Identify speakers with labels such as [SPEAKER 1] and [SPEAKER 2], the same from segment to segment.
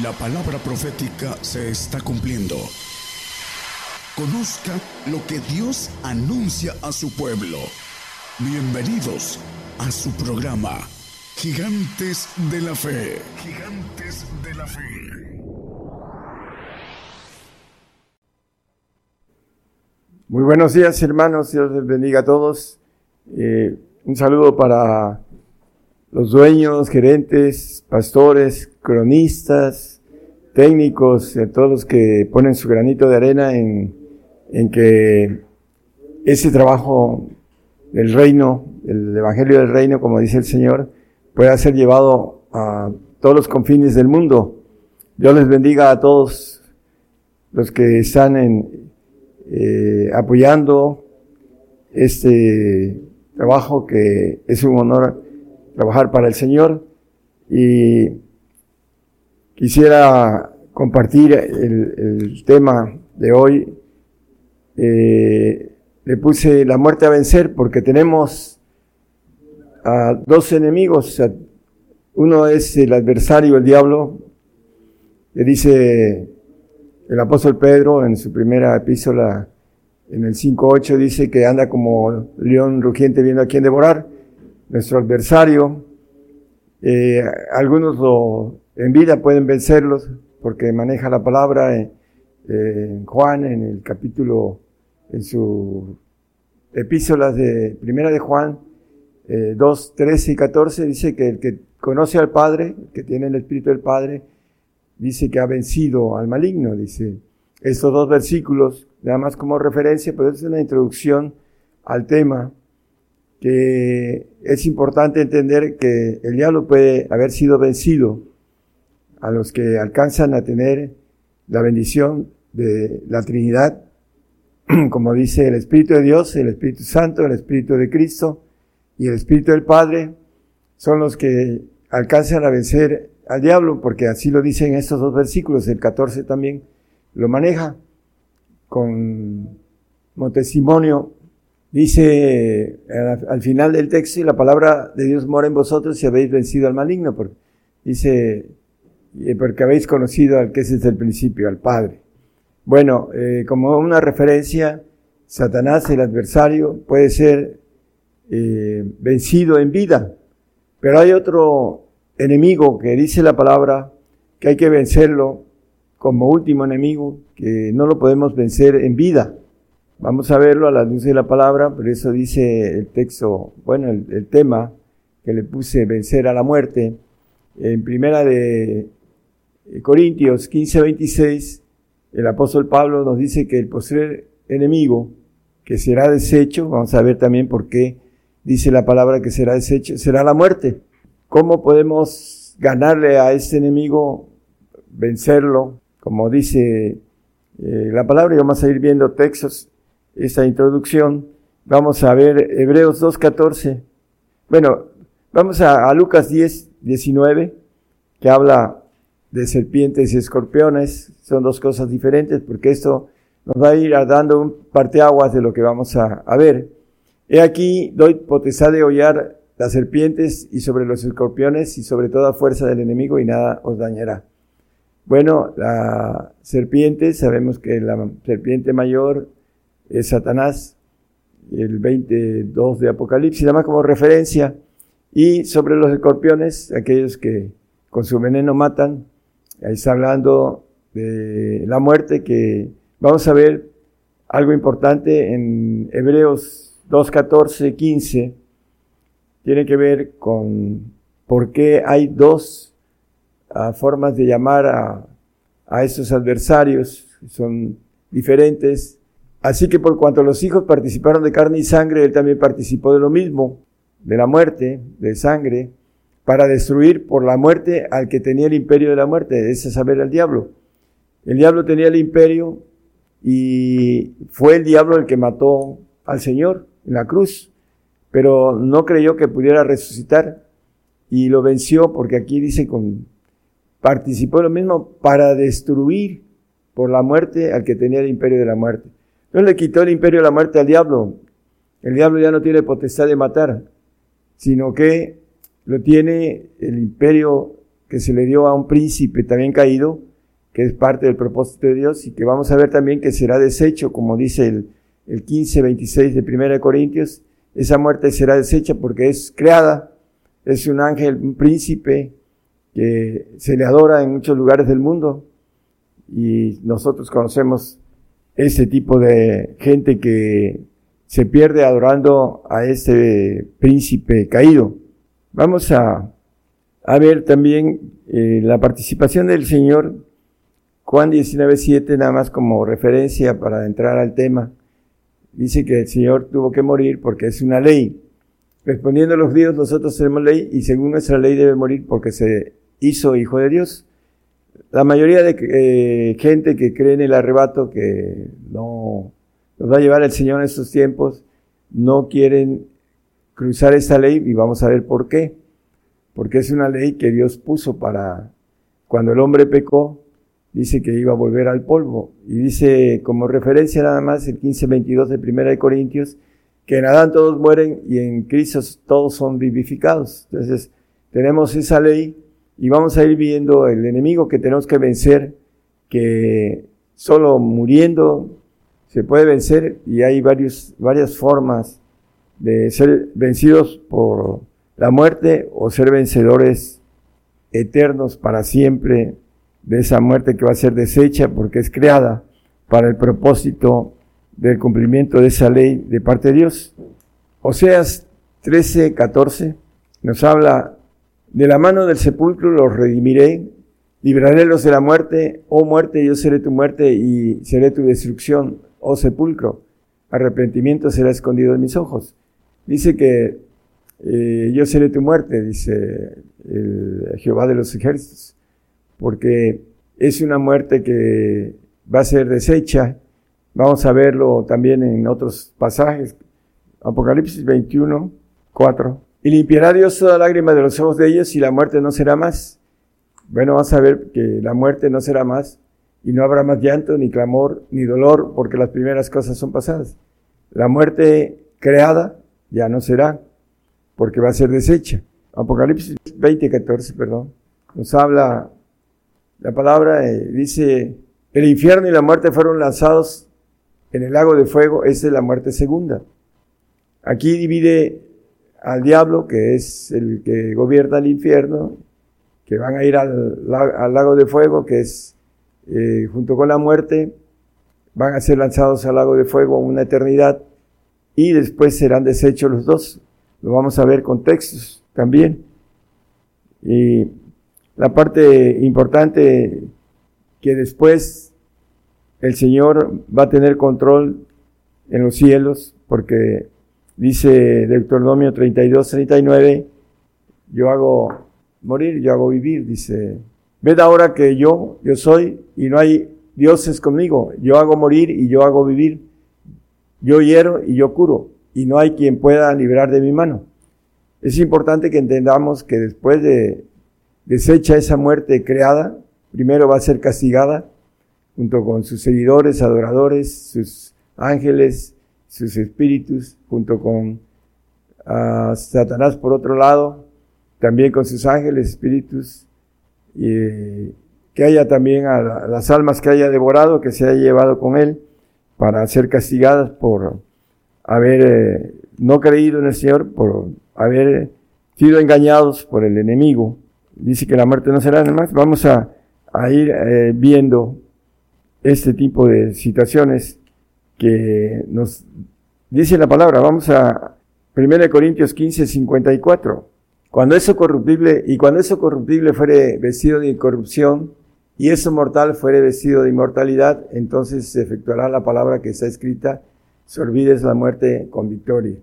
[SPEAKER 1] La palabra profética se está cumpliendo. Conozca lo que Dios anuncia a su pueblo. Bienvenidos a su programa, Gigantes de la Fe. Gigantes de la Fe.
[SPEAKER 2] Muy buenos días hermanos, Dios les bendiga a todos. Eh, un saludo para los dueños, gerentes, pastores, cronistas, técnicos, todos los que ponen su granito de arena en, en que ese trabajo del reino, el evangelio del reino, como dice el Señor, pueda ser llevado a todos los confines del mundo. Dios les bendiga a todos los que están en, eh, apoyando este trabajo que es un honor trabajar para el Señor y quisiera compartir el, tema de hoy. Eh, le puse la muerte a vencer porque tenemos a dos enemigos. Uno es el adversario, el diablo, que dice el apóstol Pedro en su primera epístola, en el 5.8, dice que anda como león rugiente viendo a quién devorar nuestro adversario. Eh, algunos lo, en vida pueden vencerlos porque maneja la palabra en, Juan, en el capítulo, en su epístolas de Primera de Juan, eh, 2, 13 y 14, dice que el que conoce al Padre, que tiene el Espíritu del Padre, dice que ha vencido al maligno, dice. Estos dos versículos, nada más como referencia, pero es una introducción al tema que es importante entender que el diablo puede haber sido vencido a los que alcanzan a tener la bendición de la Trinidad, como dice el Espíritu de Dios, el Espíritu Santo, el Espíritu de Cristo y el Espíritu del Padre, son los que alcanzan a vencer al diablo, porque así lo dicen estos dos versículos, el 14 también lo maneja con testimonio. Dice al, final del texto, y la palabra de Dios mora en vosotros si habéis vencido al maligno, porque, dice, porque habéis conocido al que es desde el principio, al Padre. Bueno, eh, como una referencia, Satanás, el adversario, puede ser eh, vencido en vida, pero hay otro enemigo que dice la palabra que hay que vencerlo como último enemigo, que no lo podemos vencer en vida. Vamos a verlo a la luz de la palabra, por eso dice el texto, bueno, el, tema que le puse, vencer a la muerte, en primera de Corintios 15, 26, el apóstol Pablo nos dice que el postrer enemigo que será deshecho, vamos a ver también por qué dice la palabra que será deshecho, será la muerte. ¿Cómo podemos ganarle a este enemigo, vencerlo? Como dice eh, la palabra, y vamos a ir viendo textos esta introducción, vamos a ver Hebreos 2.14. Bueno, vamos a, Lucas 10, 19, que habla de serpientes y escorpiones. Son dos cosas diferentes porque esto nos va a ir dando un parteaguas de lo que vamos a, a ver. He aquí, doy potestad de hollar las serpientes y sobre los escorpiones y sobre toda fuerza del enemigo y nada os dañará. Bueno, la serpiente, sabemos que la serpiente mayor es Satanás, el 22 de Apocalipsis, nada más como referencia. Y sobre los escorpiones, aquellos que con su veneno matan, ahí está hablando de la muerte, que vamos a ver algo importante en Hebreos 2, 14, 15, tiene que ver con por qué hay dos ah, formas de llamar a, a estos adversarios, son diferentes, Así que por cuanto los hijos participaron de carne y sangre, él también participó de lo mismo, de la muerte, de sangre, para destruir por la muerte al que tenía el imperio de la muerte, ese es saber el diablo. El diablo tenía el imperio y fue el diablo el que mató al Señor en la cruz, pero no creyó que pudiera resucitar y lo venció porque aquí dice con participó lo mismo para destruir por la muerte al que tenía el imperio de la muerte. No le quitó el imperio de la muerte al diablo. El diablo ya no tiene potestad de matar, sino que lo tiene el imperio que se le dio a un príncipe también caído, que es parte del propósito de Dios, y que vamos a ver también que será deshecho, como dice el, el 15, 26 de 1 Corintios, esa muerte será deshecha porque es creada, es un ángel, un príncipe que se le adora en muchos lugares del mundo, y nosotros conocemos ese tipo de gente que se pierde adorando a ese príncipe caído. Vamos a, ver también eh, la participación del Señor, Juan 19.7, nada más como referencia para entrar al tema. Dice que el Señor tuvo que morir porque es una ley. Respondiendo a los judíos, nosotros tenemos ley y según nuestra ley debe morir porque se hizo hijo de Dios. La mayoría de eh, gente que cree en el arrebato, que no nos va a llevar el Señor en estos tiempos, no quieren cruzar esta ley y vamos a ver por qué. Porque es una ley que Dios puso para cuando el hombre pecó, dice que iba a volver al polvo. Y dice como referencia nada más el 15:22 de Primera de Corintios, que en Adán todos mueren y en Cristo todos son vivificados. Entonces, tenemos esa ley y vamos a ir viendo el enemigo que tenemos que vencer, que solo muriendo se puede vencer y hay varios, varias formas de ser vencidos por la muerte o ser vencedores eternos para siempre de esa muerte que va a ser deshecha porque es creada para el propósito del cumplimiento de esa ley de parte de Dios. Oseas 13, 14 nos habla de la mano del sepulcro los redimiré, libraré los de la muerte, oh muerte, yo seré tu muerte y seré tu destrucción, oh sepulcro. Arrepentimiento será escondido de mis ojos. Dice que eh, yo seré tu muerte, dice el Jehová de los ejércitos, porque es una muerte que va a ser deshecha. Vamos a verlo también en otros pasajes. Apocalipsis 21, 4. Y limpiará Dios toda lágrima de los ojos de ellos y la muerte no será más. Bueno, vamos a ver que la muerte no será más y no habrá más llanto, ni clamor, ni dolor, porque las primeras cosas son pasadas. La muerte creada ya no será, porque va a ser deshecha. Apocalipsis 20, 14, perdón, nos habla, la palabra eh, dice, el infierno y la muerte fueron lanzados en el lago de fuego, esa es la muerte segunda. Aquí divide al diablo, que es el que gobierna el infierno, que van a ir al, lago de fuego, que es eh, junto con la muerte, van a ser lanzados al lago de fuego una eternidad y después serán deshechos los dos. Lo vamos a ver con textos también. Y la parte importante que después el Señor va a tener control en los cielos, porque Dice Deuteronomio 32, 39, yo hago morir, yo hago vivir, dice, ved ahora que yo, yo soy y no hay dioses conmigo, yo hago morir y yo hago vivir, yo hiero y yo curo, y no hay quien pueda librar de mi mano. Es importante que entendamos que después de desecha esa muerte creada, primero va a ser castigada junto con sus seguidores, adoradores, sus ángeles, sus espíritus, junto con ah, Satanás por otro lado, también con sus ángeles, espíritus, y que haya también a las almas que haya devorado, que se haya llevado con él, para ser castigadas por haber eh, no creído en el Señor, por haber sido engañados por el enemigo. Dice que la muerte no será nada más. Vamos a, ir eh, viendo este tipo de situaciones que nos dice la palabra. Vamos a 1 Corintios 15, 54. Cuando eso corruptible, y cuando eso corruptible fuere vestido de incorrupción, y eso mortal fuere vestido de inmortalidad, entonces se efectuará la palabra que está escrita, se olvides la muerte con victoria.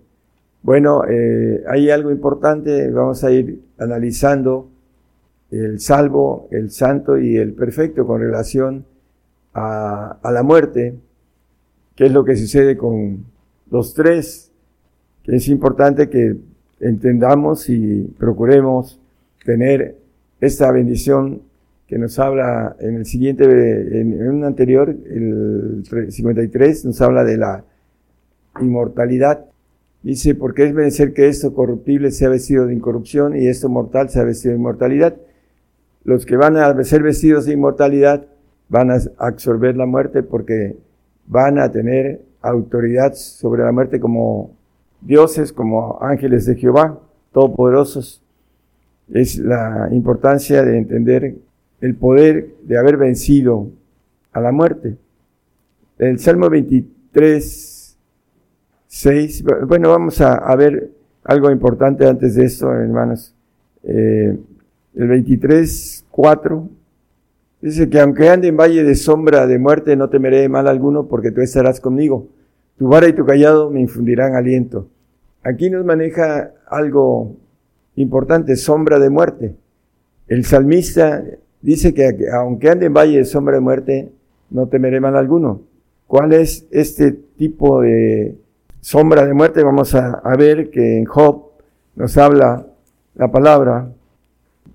[SPEAKER 2] Bueno, eh, hay algo importante, vamos a ir analizando el salvo, el santo y el perfecto con relación a, a la muerte qué es lo que sucede con los tres, que es importante que entendamos y procuremos tener esta bendición que nos habla en el siguiente, en, un anterior, el 53, nos habla de la inmortalidad. Dice, porque es vencer que esto corruptible sea vestido de incorrupción y esto mortal sea vestido de inmortalidad. los que van a ser vestidos de inmortalidad van a absorber la muerte porque van a tener autoridad sobre la muerte como dioses, como ángeles de Jehová, todopoderosos. Es la importancia de entender el poder de haber vencido a la muerte. El Salmo 23, 6, bueno, vamos a, ver algo importante antes de esto, hermanos. Eh, el 23, 4, dice que aunque ande en valle de sombra de muerte, no temeré mal alguno, porque tú estarás conmigo. Tu vara y tu callado me infundirán aliento. Aquí nos maneja algo importante, sombra de muerte. El salmista dice que aunque ande en valle de sombra de muerte, no temeré mal alguno. ¿Cuál es este tipo de sombra de muerte? Vamos a, a ver que en Job nos habla la palabra.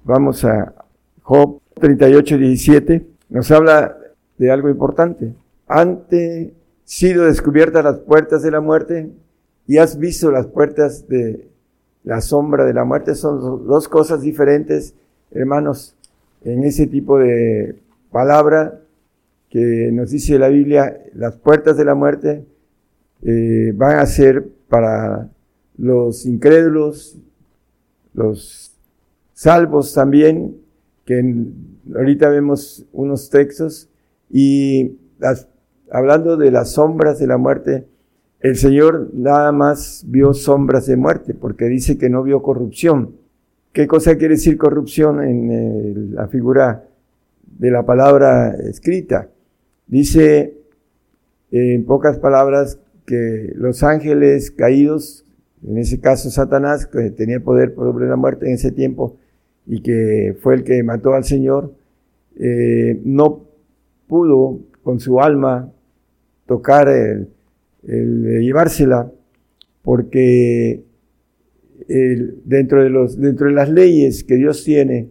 [SPEAKER 2] Vamos a Job 38, 17. Nos habla de algo importante. Ante sido descubiertas las puertas de la muerte y has visto las puertas de la sombra de la muerte. Son dos cosas diferentes, hermanos en ese tipo de palabra que nos dice la Biblia, las puertas de la muerte eh, van a ser para los incrédulos, los salvos también, que ahorita vemos unos textos, y hablando de las sombras de la muerte, el Señor nada más vio sombras de muerte, porque dice que no vio corrupción. ¿Qué cosa quiere decir corrupción en la figura de la palabra escrita? Dice en pocas palabras que los ángeles caídos, en ese caso Satanás, que tenía poder sobre la muerte en ese tiempo y que fue el que mató al Señor, eh, no pudo con su alma tocar el, el llevársela porque dentro, de los, dentro de las leyes que Dios tiene,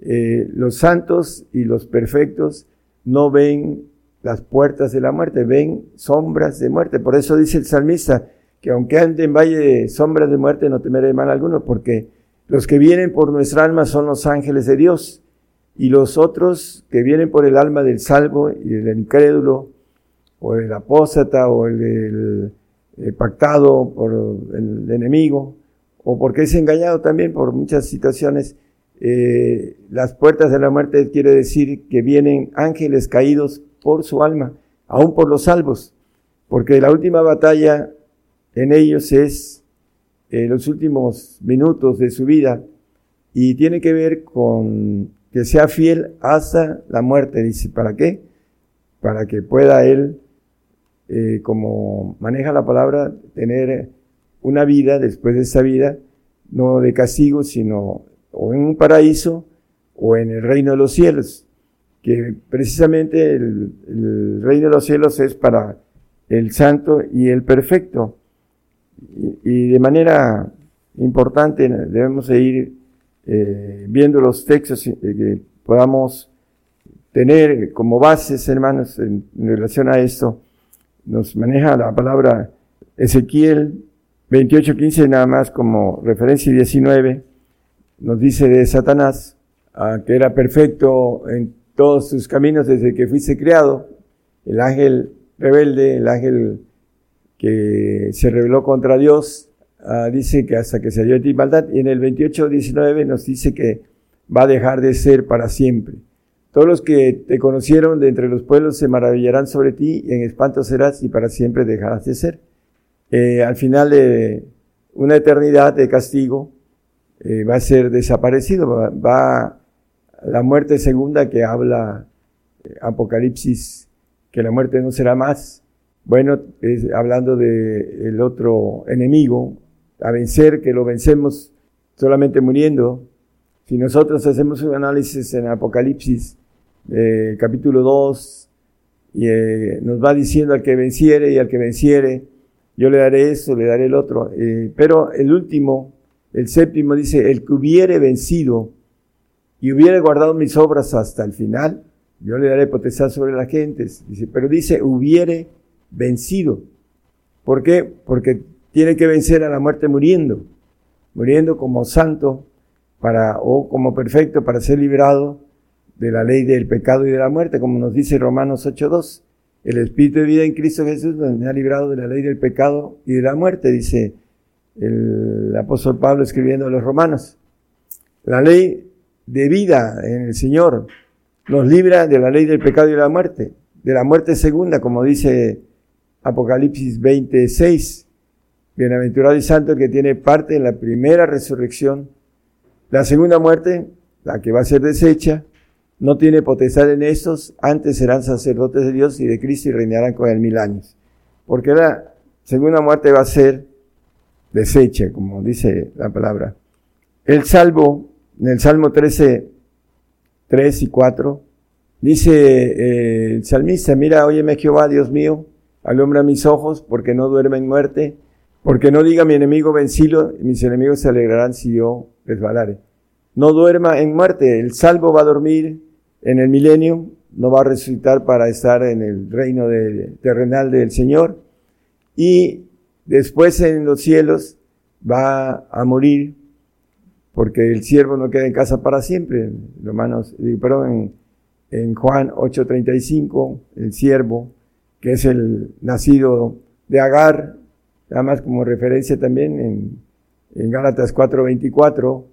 [SPEAKER 2] eh, los santos y los perfectos no ven las puertas de la muerte, ven sombras de muerte. Por eso dice el salmista que aunque ande en valle de sombras de muerte no temeré mal alguno, porque los que vienen por nuestra alma son los ángeles de Dios y los otros que vienen por el alma del salvo y del incrédulo o del apóstata o el eh, pactado por el enemigo, o porque es engañado también por muchas situaciones. Eh, las puertas de la muerte quiere decir que vienen ángeles caídos por su alma, aún por los salvos, porque la última batalla en ellos es eh, los últimos minutos de su vida y tiene que ver con que sea fiel hasta la muerte. Dice, ¿para qué? Para que pueda él, eh, como maneja la palabra, tener una vida después de esa vida, no de castigo, sino o en un paraíso o en el reino de los cielos, que precisamente el, reino de los cielos es para el santo y el perfecto. Y, de manera importante debemos ir eh, viendo los textos eh, que podamos tener como bases, hermanos, en relación a esto. Nos maneja la palabra Ezequiel 28.15 nada más como referencia y 19 nos dice de Satanás ah, que era perfecto en todos sus caminos desde que fuiste creado, el ángel rebelde, el ángel que se rebeló contra Dios, ah, dice que hasta que se dio de ti maldad, y en el 28.19 nos dice que va a dejar de ser para siempre. Todos los que te conocieron de entre los pueblos se maravillarán sobre ti, y en espanto serás y para siempre dejarás de ser. Eh, al final de una eternidad de castigo, eh, va a ser desaparecido, va, la muerte segunda que habla eh, Apocalipsis, que la muerte no será más. Bueno, es hablando de el otro enemigo, a vencer, que lo vencemos solamente muriendo. Si nosotros hacemos un análisis en Apocalipsis, capítulo 2, y nos va diciendo al que venciere y al que venciere, yo le daré eso, le daré el otro. Eh, pero el último, el séptimo dice, el que hubiere vencido y hubiere guardado mis obras hasta el final, yo le daré potestad sobre las gentes. Dice, pero dice, hubiere vencido. ¿Por qué? Porque tiene que vencer a la muerte muriendo, muriendo como santo para, o como perfecto para ser librado de la ley del pecado y de la muerte, como nos dice Romanos 8.2. El Espíritu de vida en Cristo Jesús me ha librado de la ley del pecado y de la muerte, dice el apóstol Pablo escribiendo a los romanos. La ley de vida en el Señor nos libra de la ley del pecado y de la muerte, de la muerte segunda, como dice Apocalipsis 26. Bienaventurado y santo que tiene parte en la primera resurrección. La segunda muerte, la que va a ser deshecha, no tiene potestad en estos, antes serán sacerdotes de Dios y de Cristo y reinarán con él mil años. Porque la segunda muerte va a ser deshecha, como dice la palabra. El salvo, en el Salmo 13, 3 y 4, dice eh, el salmista, mira, óyeme Jehová, Dios mío, alumbra mis ojos, porque no duerme en muerte, porque no diga mi enemigo vencilo, y mis enemigos se alegrarán si yo resbalare. No duerma en muerte, el salvo va a dormir en el milenio, no va a resucitar para estar en el reino de, terrenal del Señor, y después en los cielos va a morir porque el siervo no queda en casa para siempre. Romanos, perdón, en, en Juan 8:35, el siervo, que es el nacido de Agar, además como referencia también en, en Gálatas 4:24,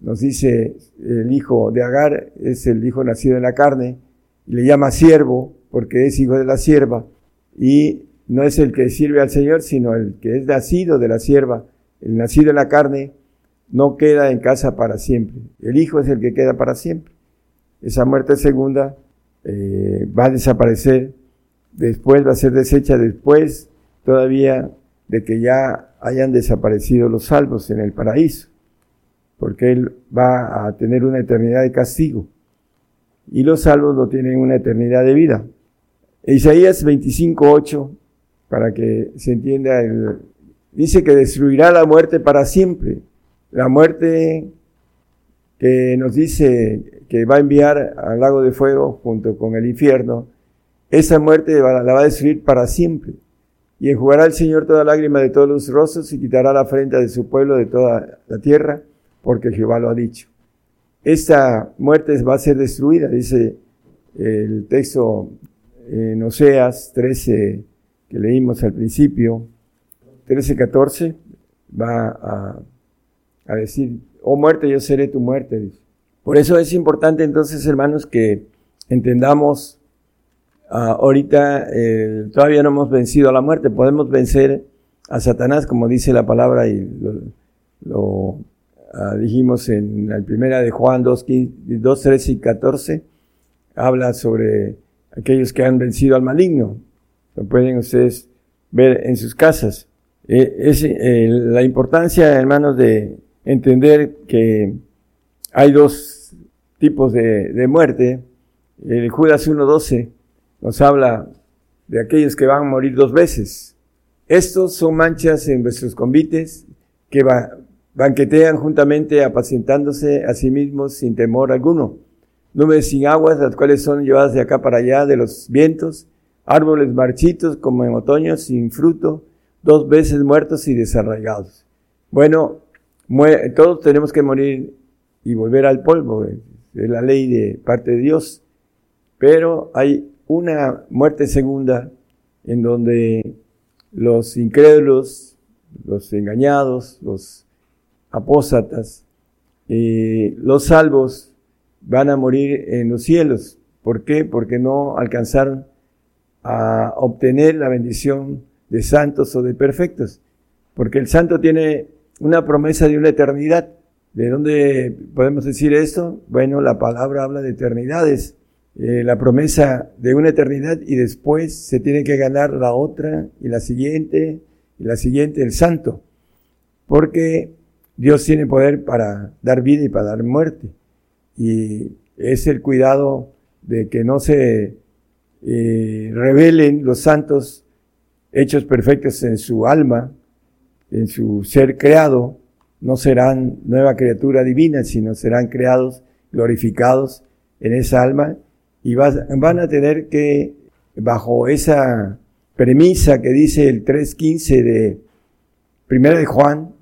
[SPEAKER 2] nos dice el hijo de Agar es el hijo nacido en la carne, y le llama siervo porque es hijo de la sierva, y no es el que sirve al Señor, sino el que es nacido de la sierva, el nacido en la carne, no queda en casa para siempre. El Hijo es el que queda para siempre. Esa muerte segunda eh, va a desaparecer, después va a ser deshecha, después todavía de que ya hayan desaparecido los salvos en el paraíso, porque Él va a tener una eternidad de castigo y los salvos no tienen una eternidad de vida. Isaías 25.8, para que se entienda, dice que destruirá la muerte para siempre. La muerte que nos dice que va a enviar al lago de fuego junto con el infierno, esa muerte la va a destruir para siempre. Y enjugará el Señor toda lágrima de todos los rostros y quitará la frente de su pueblo de toda la tierra, porque Jehová lo ha dicho. Esta muerte va a ser destruida, dice el texto en Oseas 13 que leímos al principio, 13, 14, va a decir, oh muerte, yo seré tu muerte. Por eso es importante entonces, hermanos, que entendamos, ah, ahorita eh, todavía no hemos vencido a la muerte, podemos vencer a Satanás, como dice la palabra, y lo, ah, dijimos en la primera de Juan 2, 2, 13 y 14, habla sobre aquellos que han vencido al maligno. Lo pueden ustedes ver en sus casas. Eh, es eh, la importancia, hermanos, de entender que hay dos tipos de, muerte. El Judas 1.12 nos habla de aquellos que van a morir dos veces. Estos son manchas en vuestros convites que banquetean juntamente apacientándose a sí mismos sin temor alguno. Nubes sin aguas, las cuales son llevadas de acá para allá de los vientos, árboles marchitos como en otoño sin fruto, dos veces muertos y desarraigados. Bueno, todos tenemos que morir y volver al polvo, es la ley de parte de Dios, pero hay una muerte segunda en donde los incrédulos, los engañados, los apóstatas, eh, los salvos van a morir en los cielos. ¿Por qué? Porque no alcanzaron a obtener la bendición de santos o de perfectos. Porque el santo tiene una promesa de una eternidad. ¿De dónde podemos decir esto? Bueno, la palabra habla de eternidades. Eh, la promesa de una eternidad y después se tiene que ganar la otra y la siguiente y la siguiente, el santo. Porque Dios tiene poder para dar vida y para dar muerte. Y es el cuidado de que no se eh, revelen los santos hechos perfectos en su alma, en su ser creado, no serán nueva criatura divina, sino serán creados, glorificados en esa alma y van a tener que, bajo esa premisa que dice el 3.15 de Primera de Juan,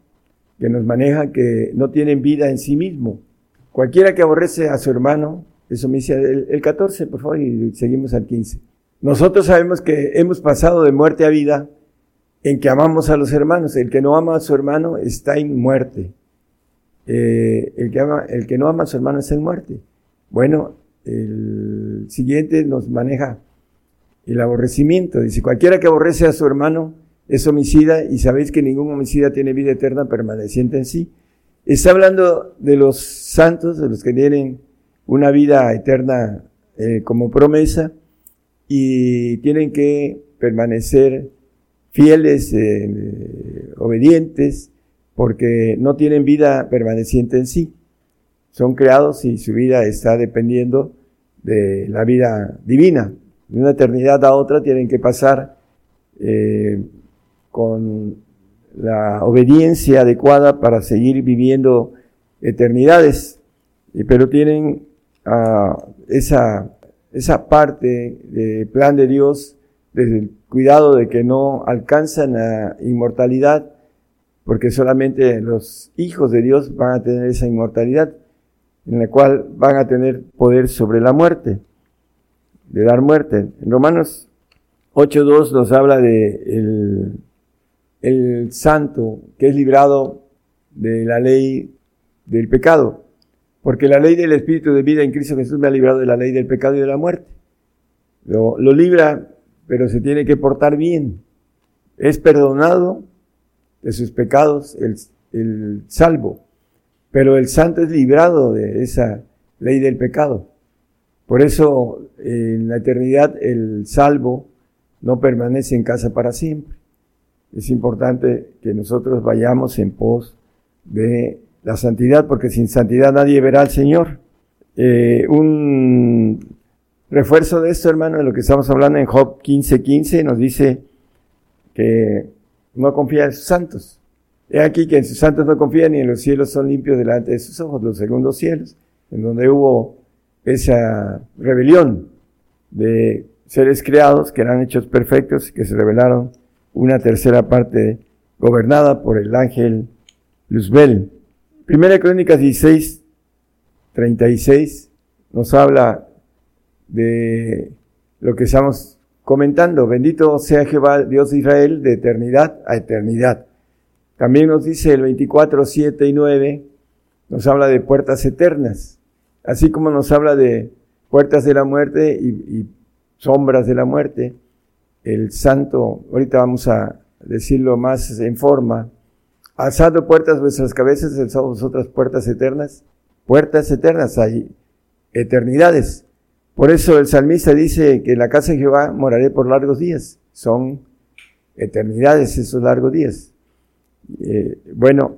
[SPEAKER 2] que nos maneja que no tienen vida en sí mismo, Cualquiera que aborrece a su hermano es homicida. El, el 14, por favor, y seguimos al 15. Nosotros sabemos que hemos pasado de muerte a vida en que amamos a los hermanos. El que no ama a su hermano está en muerte. Eh, el, que ama, el que no ama a su hermano está en muerte. Bueno, el siguiente nos maneja el aborrecimiento. Dice, cualquiera que aborrece a su hermano es homicida y sabéis que ningún homicida tiene vida eterna permaneciente en sí. Está hablando de los santos, de los que tienen una vida eterna eh, como promesa y tienen que permanecer fieles, eh, obedientes, porque no tienen vida permaneciente en sí. Son creados y su vida está dependiendo de la vida divina. De una eternidad a otra tienen que pasar eh, con la obediencia adecuada para seguir viviendo eternidades, pero tienen uh, esa, esa parte del plan de Dios desde el cuidado de que no alcanzan la inmortalidad, porque solamente los hijos de Dios van a tener esa inmortalidad, en la cual van a tener poder sobre la muerte, de dar muerte. En Romanos 8.2 nos habla de el, el santo que es librado de la ley del pecado, porque la ley del Espíritu de vida en Cristo Jesús me ha librado de la ley del pecado y de la muerte. Lo, lo libra pero se tiene que portar bien. Es perdonado de sus pecados el, el salvo, pero el santo es librado de esa ley del pecado. Por eso en la eternidad el salvo no permanece en casa para siempre. Es importante que nosotros vayamos en pos de la santidad, porque sin santidad nadie verá al Señor. Eh, un Refuerzo de esto, hermano, de lo que estamos hablando en Job 15:15, nos dice que no confía en sus santos. He aquí que en sus santos no confía ni en los cielos son limpios delante de sus ojos, los segundos cielos, en donde hubo esa rebelión de seres creados que eran hechos perfectos y que se revelaron una tercera parte gobernada por el ángel Luzbel. Primera Crónicas 16, 36 nos habla de lo que estamos comentando. Bendito sea Jehová, Dios de Israel, de eternidad a eternidad. También nos dice el 24, 7 y 9, nos habla de puertas eternas, así como nos habla de puertas de la muerte y, sombras de la muerte. El santo, ahorita vamos a decirlo más en forma, alzando puertas vuestras cabezas, alzado otras puertas eternas, puertas eternas, hay eternidades. Por eso el salmista dice que en la casa de Jehová moraré por largos días. Son eternidades esos largos días. Eh, bueno,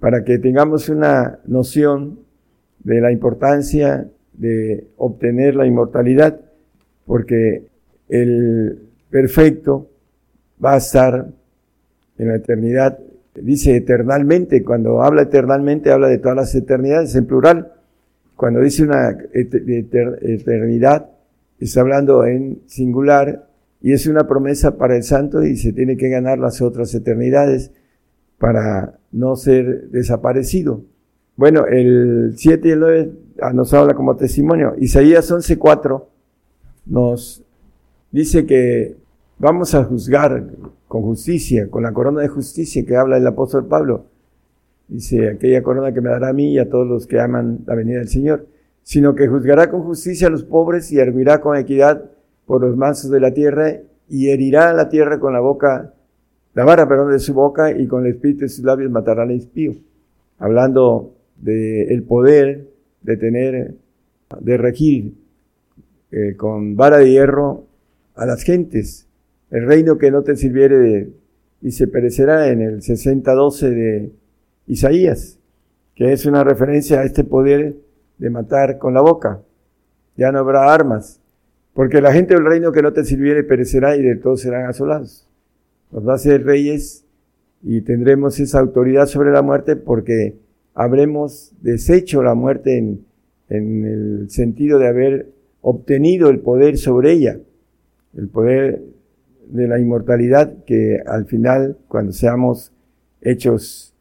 [SPEAKER 2] para que tengamos una noción de la importancia de obtener la inmortalidad, porque el perfecto va a estar en la eternidad, dice eternalmente, cuando habla eternalmente habla de todas las eternidades en plural, cuando dice una eternidad, está hablando en singular y es una promesa para el santo y se tiene que ganar las otras eternidades para no ser desaparecido. Bueno, el 7 y el 9 ah, nos habla como testimonio. Isaías 11:4 nos dice que vamos a juzgar con justicia, con la corona de justicia que habla el apóstol Pablo dice, aquella corona que me dará a mí y a todos los que aman la venida del Señor, sino que juzgará con justicia a los pobres y arguirá con equidad por los mansos de la tierra y herirá a la tierra con la boca, la vara, perdón, de su boca y con el espíritu de sus labios matará al impío. Hablando del el poder de tener, de regir eh, con vara de hierro a las gentes. El reino que no te sirviere y se perecerá en el 60-12 de Isaías, que es una referencia a este poder de matar con la boca. Ya no habrá armas, porque la gente del reino que no te sirviere perecerá y de todos serán asolados. Nos va a ser reyes y tendremos esa autoridad sobre la muerte porque habremos deshecho la muerte en, en el sentido de haber obtenido el poder sobre ella, el poder de la inmortalidad que al final, cuando seamos hechos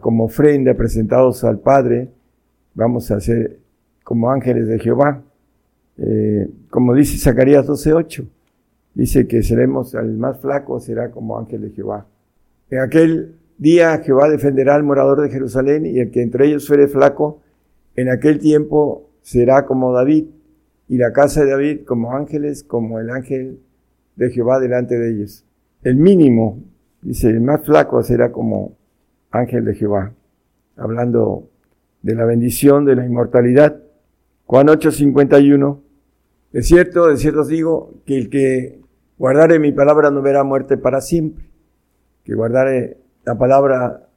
[SPEAKER 2] como ofrenda presentados al Padre, vamos a ser como ángeles de Jehová. Eh, como dice Zacarías 12:8, dice que seremos, el más flaco será como ángel de Jehová. En aquel día Jehová defenderá al morador de Jerusalén y el que entre ellos fuere flaco, en aquel tiempo será como David y la casa de David como ángeles, como el ángel de Jehová delante de ellos. El mínimo, dice, el más flaco será como ángel de Jehová, hablando de la bendición de la inmortalidad. Juan 8:51, de cierto, de cierto os digo, que el que guardare mi palabra no verá muerte para siempre, que guardare la palabra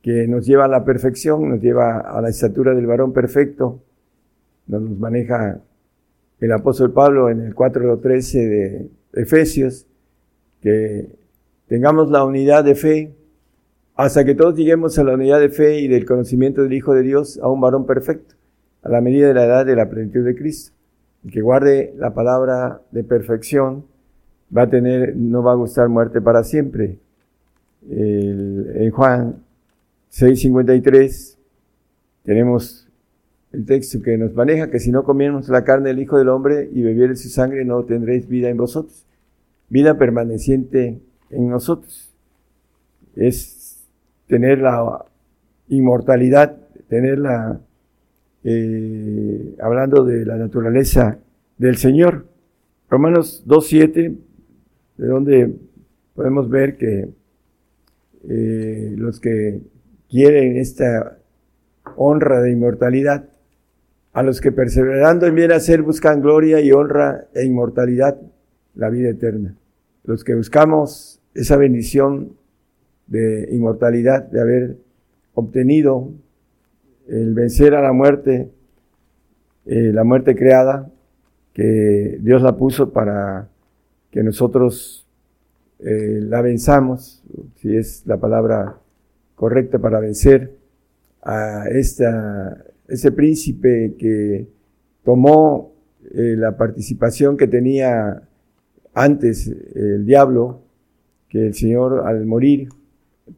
[SPEAKER 2] que nos lleva a la perfección, nos lleva a la estatura del varón perfecto, nos maneja el apóstol Pablo en el 4.13 de Efesios, que tengamos la unidad de fe, hasta que todos lleguemos a la unidad de fe y del conocimiento del Hijo de Dios, a un varón perfecto, a la medida de la edad de la plenitud de Cristo. El que guarde la palabra de perfección va a tener, no va a gustar muerte para siempre. en Juan 6:53 tenemos el texto que nos maneja, que si no comiéramos la carne del Hijo del Hombre y bebieres su sangre, no tendréis vida en vosotros. Vida permaneciente en nosotros. Es tener la inmortalidad, tener la, eh, hablando de la naturaleza del Señor. Romanos 2.7, de donde podemos ver que eh, los que quieren esta honra de inmortalidad, a los que perseverando en bien hacer buscan gloria y honra e inmortalidad, la vida eterna. Los que buscamos esa bendición de inmortalidad, de haber obtenido el vencer a la muerte, eh, la muerte creada, que Dios la puso para que nosotros eh, la venzamos, si es la palabra correcta para vencer a esta ese príncipe que tomó eh, la participación que tenía antes el diablo, que el Señor al morir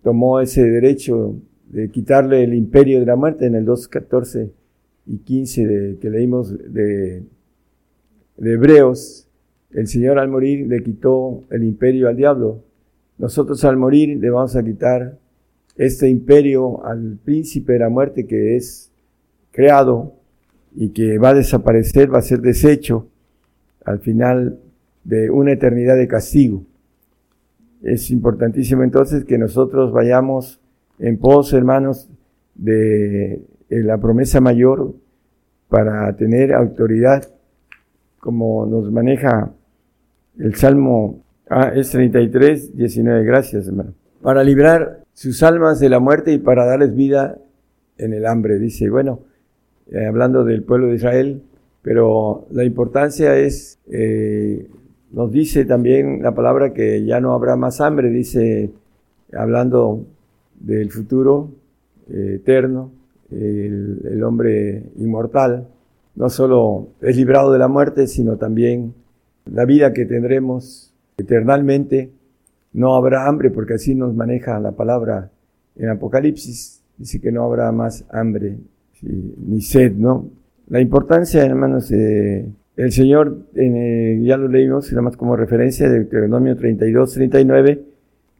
[SPEAKER 2] tomó ese derecho de quitarle el imperio de la muerte en el 2.14 y 15 de, que leímos de, de Hebreos, el Señor al morir le quitó el imperio al diablo. Nosotros al morir le vamos a quitar este imperio al príncipe de la muerte que es creado y que va a desaparecer, va a ser deshecho al final de una eternidad de castigo. Es importantísimo entonces que nosotros vayamos en pos, hermanos, de, la promesa mayor para tener autoridad, como nos maneja el Salmo ah, es 33, 19. Gracias, hermano. Para librar sus almas de la muerte y para darles vida en el hambre. Dice, bueno, eh, hablando del pueblo de Israel, pero la importancia es, eh, nos dice también la palabra que ya no habrá más hambre, dice, hablando del futuro eh, eterno, el, el, hombre inmortal, no solo es librado de la muerte, sino también la vida que tendremos eternamente. No habrá hambre, porque así nos maneja la palabra en Apocalipsis, dice que no habrá más hambre ni sed, ¿no? La importancia, hermanos, eh, el Señor, eh, ya lo leímos, nada más como referencia de Deuteronomio 32, 39,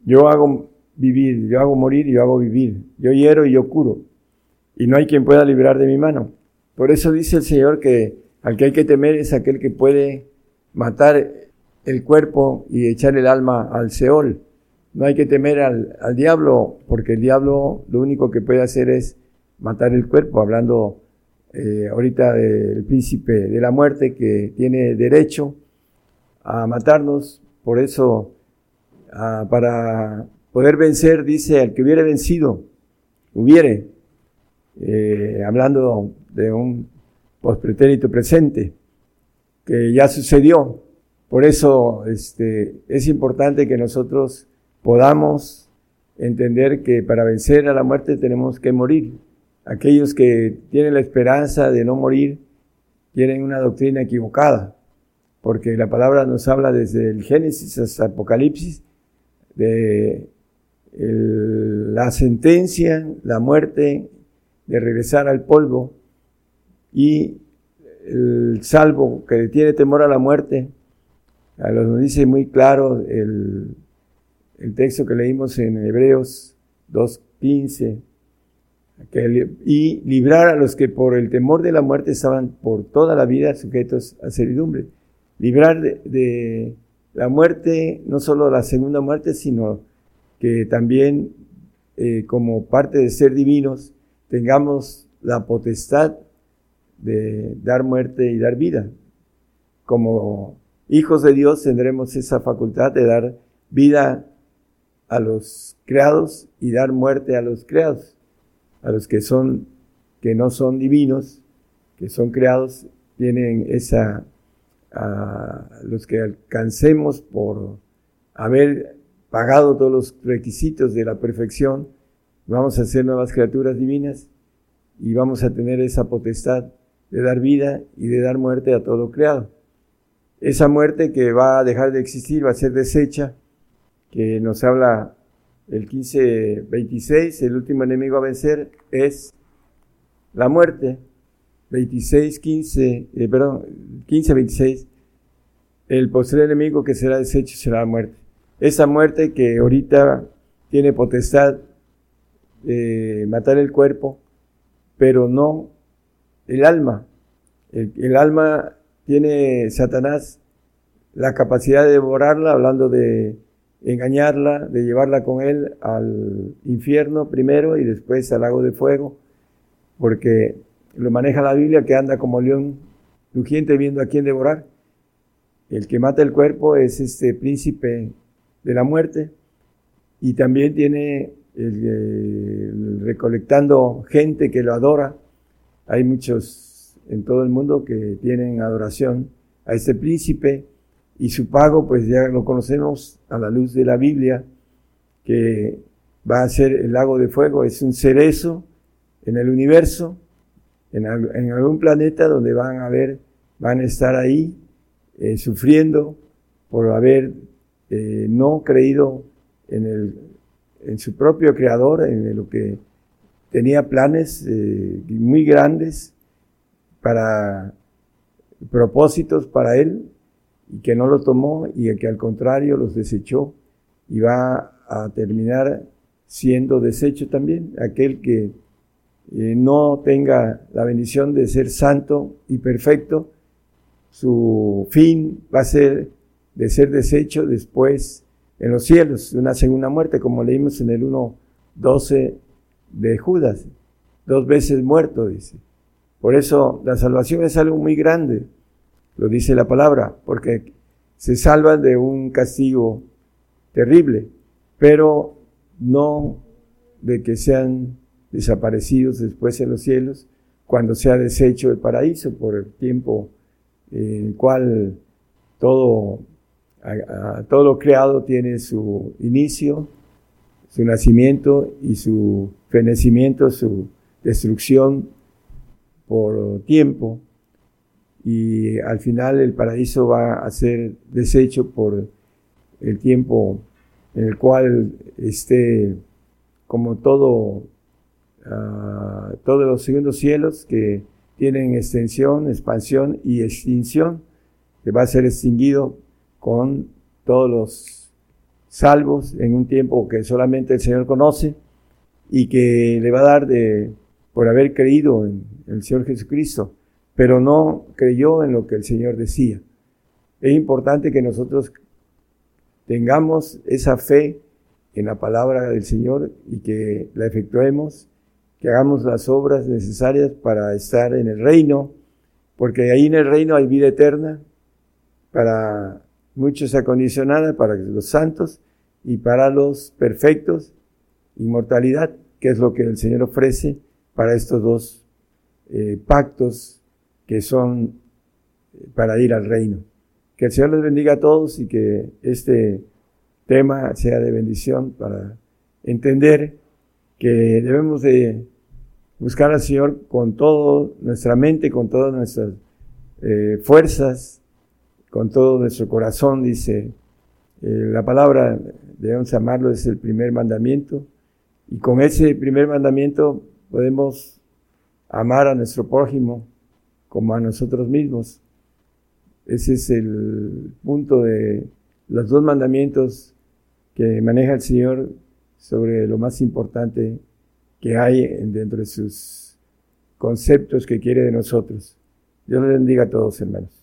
[SPEAKER 2] yo hago vivir, yo hago morir, yo hago vivir, yo hiero y yo curo, y no hay quien pueda librar de mi mano. Por eso dice el Señor que al que hay que temer es aquel que puede matar el cuerpo y echar el alma al Seol. No hay que temer al, al diablo, porque el diablo lo único que puede hacer es matar el cuerpo, hablando eh, ahorita del príncipe de la muerte que tiene derecho a matarnos, por eso ah, para poder vencer, dice, al que hubiere vencido, hubiere, eh, hablando de un pospretérito presente, que ya sucedió. Por eso este, es importante que nosotros podamos entender que para vencer a la muerte tenemos que morir aquellos que tienen la esperanza de no morir tienen una doctrina equivocada, porque la palabra nos habla desde el Génesis hasta Apocalipsis de la sentencia, la muerte de regresar al polvo y el salvo que tiene temor a la muerte, a los nos dice muy claro el, el texto que leímos en Hebreos 2.15, y librar a los que por el temor de la muerte estaban por toda la vida sujetos a servidumbre. Librar de, la muerte, no solo la segunda muerte, sino que también eh, como parte de ser divinos tengamos la potestad de dar muerte y dar vida. Como hijos de Dios tendremos esa facultad de dar vida a los creados y dar muerte a los creados a los que son, que no son divinos, que son creados, tienen esa, a los que alcancemos por haber pagado todos los requisitos de la perfección, vamos a ser nuevas criaturas divinas y vamos a tener esa potestad de dar vida y de dar muerte a todo lo creado. Esa muerte que va a dejar de existir, va a ser deshecha, que nos habla el 15-26, el último enemigo a vencer es la muerte. 26, 15, eh, perdón, 15, 26, el posterior enemigo que será deshecho será la muerte. Esa muerte que ahorita tiene potestad de matar el cuerpo, pero no el alma. el alma tiene Satanás la capacidad de devorarla, hablando de engañarla, de llevarla con él al infierno primero y después al lago de fuego, porque lo maneja la Biblia que anda como león rugiente viendo a quién devorar. El que mata el cuerpo es este príncipe de la muerte y también tiene el, recolectando gente que lo adora. Hay muchos en todo el mundo que tienen adoración a este príncipe y su pago, pues ya lo conocemos a la luz de la Biblia, que va a ser el lago de fuego, es un cerezo en el universo, en, algún planeta donde van a ver, van a estar ahí eh, sufriendo por haber eh, no creído en, el, en su propio creador, en lo que tenía planes eh, muy grandes para propósitos para él y que no lo tomó y que al contrario los desechó y va a terminar siendo desecho también aquel que eh, no tenga la bendición de ser santo y perfecto, su fin va a ser de ser desecho después en los cielos, una segunda muerte, como leímos en el 1.12 de Judas, dos veces muerto, dice. Por eso la salvación es algo muy grande lo dice la palabra, porque se salvan de un castigo terrible, pero no de que sean desaparecidos después en los cielos, cuando sea deshecho el paraíso por el tiempo en el cual todo, todo lo creado tiene su inicio, su nacimiento y su fenecimiento, su destrucción por tiempo y al final el paraíso va a ser deshecho por el tiempo en el cual esté como todo, uh, todos los segundos cielos que tienen extensión, expansión y extinción, que va a ser extinguido con todos los salvos en un tiempo que solamente el Señor conoce y que le va a dar de, por haber creído en el Señor Jesucristo pero no creyó en lo que el Señor decía. Es importante que nosotros tengamos esa fe en la palabra del Señor y que la efectuemos, que hagamos las obras necesarias para estar en el reino, porque ahí en el reino hay vida eterna para muchos acondicionada, para los santos y para los perfectos, inmortalidad, que es lo que el Señor ofrece para estos dos eh, pactos que son para ir al reino. Que el Señor les bendiga a todos y que este tema sea de bendición para entender que debemos de buscar al Señor con toda nuestra mente, con todas nuestras eh, fuerzas, con todo nuestro corazón, dice eh, la palabra, debemos amarlo, es el primer mandamiento, y con ese primer mandamiento podemos amar a nuestro prójimo como a nosotros mismos. Ese es el punto de los dos mandamientos que maneja el Señor sobre lo más importante que hay dentro de sus conceptos que quiere de nosotros. Dios les bendiga a todos, hermanos.